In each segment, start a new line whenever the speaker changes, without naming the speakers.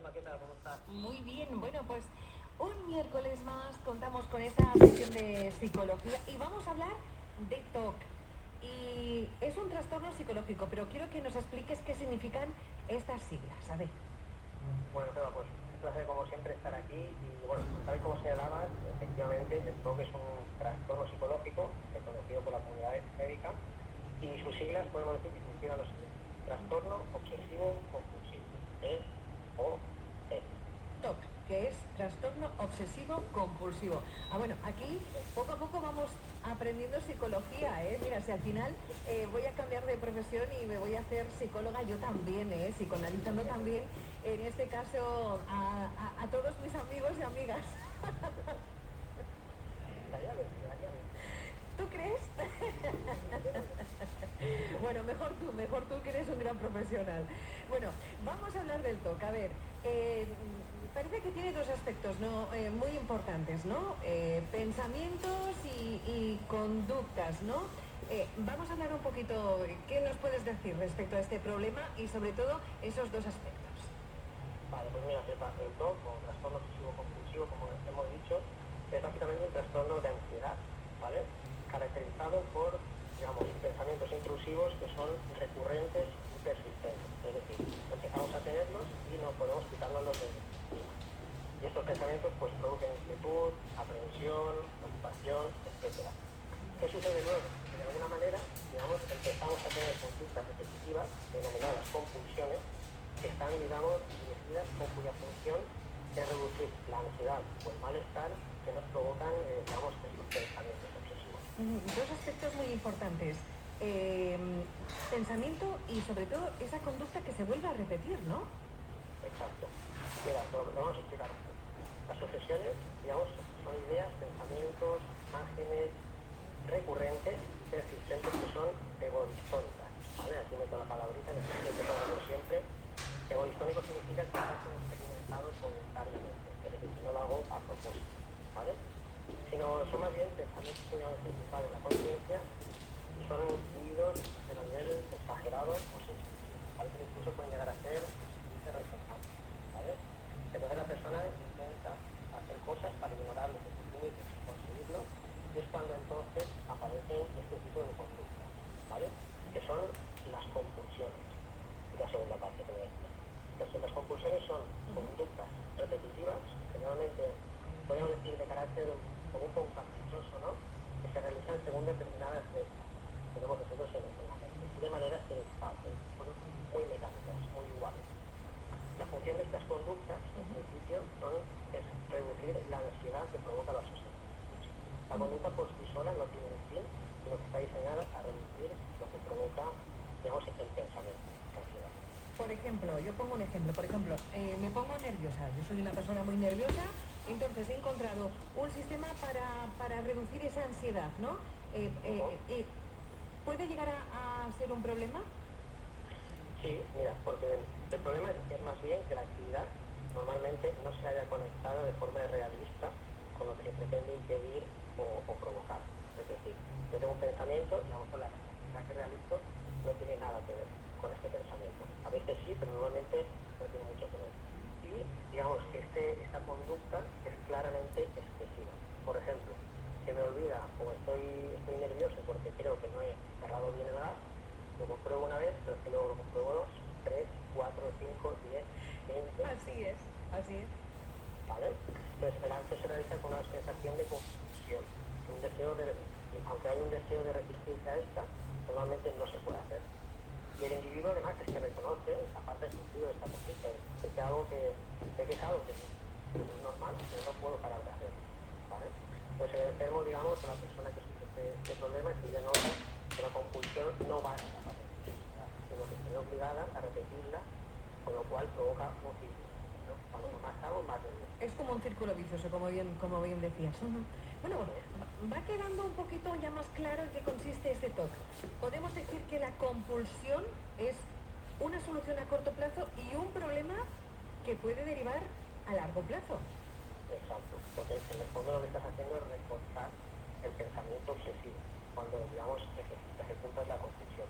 Gemma, ¿qué tal? ¿Cómo estás?
Muy bien, bueno, pues un miércoles más contamos con esta sesión de psicología y vamos a hablar de TOC. Y es un trastorno psicológico, pero quiero que nos expliques qué significan estas siglas. A ver.
Bueno, Gemma, pues un placer como siempre estar aquí y bueno, tal y como señalabas, efectivamente el TOC es un trastorno psicológico reconocido por la comunidad médica y sus siglas podemos decir que funcionan los siguientes. Trastorno obsesivo compulsivo. ¿eh? E.
Que es trastorno obsesivo compulsivo. Ah, bueno, aquí poco a poco vamos aprendiendo psicología, ¿eh? Mira, si al final eh, voy a cambiar de profesión y me voy a hacer psicóloga yo también, ¿eh? Psicoanalizando también, en este caso, a todos mis amigos y amigas.
Estaría bien, estaría bien.
¿Tú crees? Bueno, mejor tú, mejor tú que eres un gran profesional. Bueno, vamos a hablar del TOC. A ver, eh, parece que tiene dos aspectos ¿no? Eh, muy importantes, ¿no? Eh, pensamientos y, conductas, ¿no? Vamos a hablar un poquito, ¿qué nos puedes decir respecto a este problema y sobre todo esos dos aspectos?
Vale, pues mira, el TOC o trastorno obsesivo compulsivo, como hemos dicho, es básicamente un trastorno de ansiedad, ¿vale? Caracterizado por, digamos, pensamientos intrusivos que son recurrentes y persistentes. Es decir, empezamos a tenerlos y no podemos quitárnoslos de encima. Y estos pensamientos pues producen inquietud, aprensión, preocupación, etc. ¿Qué sucede luego? Que de alguna manera, digamos, empezamos a tener conductas repetitivas, denominadas compulsiones, que están, digamos, dirigidas o cuya función es reducir la ansiedad o el malestar que nos provocan, eh, digamos,
Dos aspectos muy importantes. Eh, pensamiento y sobre todo esa conducta que se vuelve a repetir, ¿no?
Exacto. Mira, lo, vamos a explicar. Las obsesiones, digamos, son ideas, pensamientos, imágenes recurrentes, persistentes que son egoistónicas. ¿vale? Aquí meto la palabrita, que siempre. Egoistónico significa que están experimentados voluntariamente, es decir, que no lo hago a propósito. ¿vale? Sino son más bien pensamientos que se en la conciencia y son influidos de nivel exagerado o sensible. ¿vale? Que incluso pueden llegar a ser irresponsables. ¿vale? Entonces la persona intenta hacer cosas para ignorar lo que tiene y conseguirlo y es cuando entonces aparecen este tipo de conductas, ¿vale? Que son las compulsiones. La segunda parte que a decir. Entonces las compulsiones son conductas repetitivas, generalmente podríamos decir de carácter poco caprichoso, ¿no? Que se realizan según determinadas reglas que tenemos nosotros en en la mente, y de manera inestable, son muy mecánicas, muy iguales. La función de estas conductas, en principio, es reducir la ansiedad que provoca la sociedad. La conducta por sí sola no tiene un fin, sino que está diseñada a reducir lo que provoca, digamos, el pensamiento, la ansiedad.
Por ejemplo, yo pongo un ejemplo, por ejemplo, eh, me pongo nerviosa, yo soy una persona muy nerviosa, entonces he encontrado un sistema para, para reducir esa ansiedad, ¿no? Eh, eh, eh, ¿Puede llegar a, a ser un problema?
Sí, mira, porque el problema es, es más bien que la actividad normalmente no se haya conectado de forma realista con lo que se pretende impedir o, o provocar. Es decir, yo tengo un pensamiento y a lo mejor la actividad que realizo no tiene nada que ver con este pensamiento. A veces sí, pero normalmente no tiene mucho que ver. Y digamos que este, esta conducta es claramente excesiva. Por ejemplo, se me olvida o estoy, estoy nervioso porque creo que no he cerrado bien el gas, lo compruebo una vez, pero es que luego lo compruebo dos, tres, cuatro, cinco, diez, veinte,
Así es, así es.
¿vale? Entonces el acto se realiza con una sensación de confusión, un deseo de, aunque hay un deseo de resistirse a esta, normalmente no se puede hacer. Y el individuo además es que reconoce esa parte del sentido de esta conducta, de que algo que, de que es algo que que es normal, que no puedo parar de hacer, ¿vale? Pues el enfermo, digamos, una persona que sufre este, este problema, si le nota que la compulsión no va a desaparecer, ¿verdad? sino que se obligada a repetirla, con lo cual provoca un
Es como un círculo vicioso, como bien, como bien decías. Ujú. Bueno, va quedando un poquito ya más claro en qué consiste este TOC. Podemos decir que la compulsión es una solución a corto plazo y un problema que puede derivar a largo plazo.
Exacto, porque en el fondo lo que estás haciendo es reforzar el pensamiento obsesivo, cuando, digamos, eje- ejecutas la compulsión.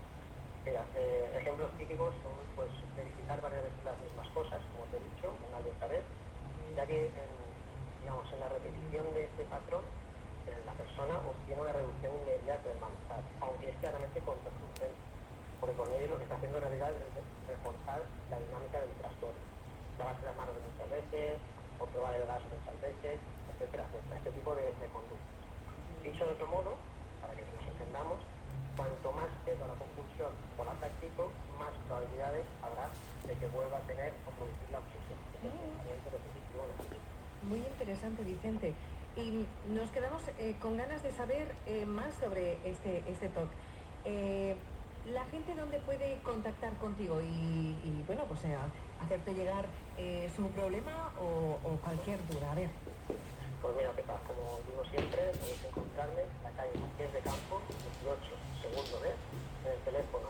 Mira, eh, ejemplos típicos son, pues, verificar varias veces las mismas cosas, como te he dicho, una de que en, digamos, en la repetición de este patrón eh, la persona obtiene una reducción inmediata del malestar, aunque es claramente contraproducente, porque con ello lo que está haciendo en realidad es reforzar la dinámica del trastorno. Lavarse las manos muchas veces, o probar el gas muchas veces, etcétera, etcétera, este tipo de, de conductas. Dicho de otro modo, para que nos entendamos, cuanto más cedo la compulsión o la practico, más probabilidades habrá de que vuelva a tener o producir la obsesión. Es el pensamiento repetitivo negativo.
Muy interesante, Vicente. Y nos quedamos eh, con ganas de saber eh, más sobre este, este TOC. Eh, la gente dónde puede contactar contigo y, y, bueno, pues eh, hacerte llegar eh, su problema o, o cualquier duda. A ver.
Pues mira, Pepa, como digo siempre, podéis encontrarme en la calle Marqués de Campo, 18, segundo B, en el teléfono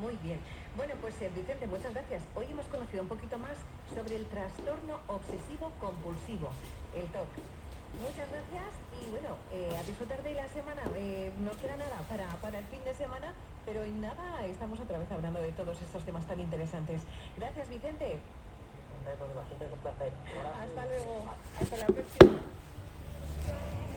Muy bien. Bueno, pues eh, Vicente, muchas gracias. Hoy hemos conocido un poquito más sobre el trastorno obsesivo compulsivo, el TOC. Muchas gracias y bueno, eh, a disfrutar de la semana. Eh, no queda nada para, para el fin de semana, pero en nada estamos otra vez hablando de todos estos temas tan interesantes. Gracias, Vicente. Hasta luego. Hasta la próxima.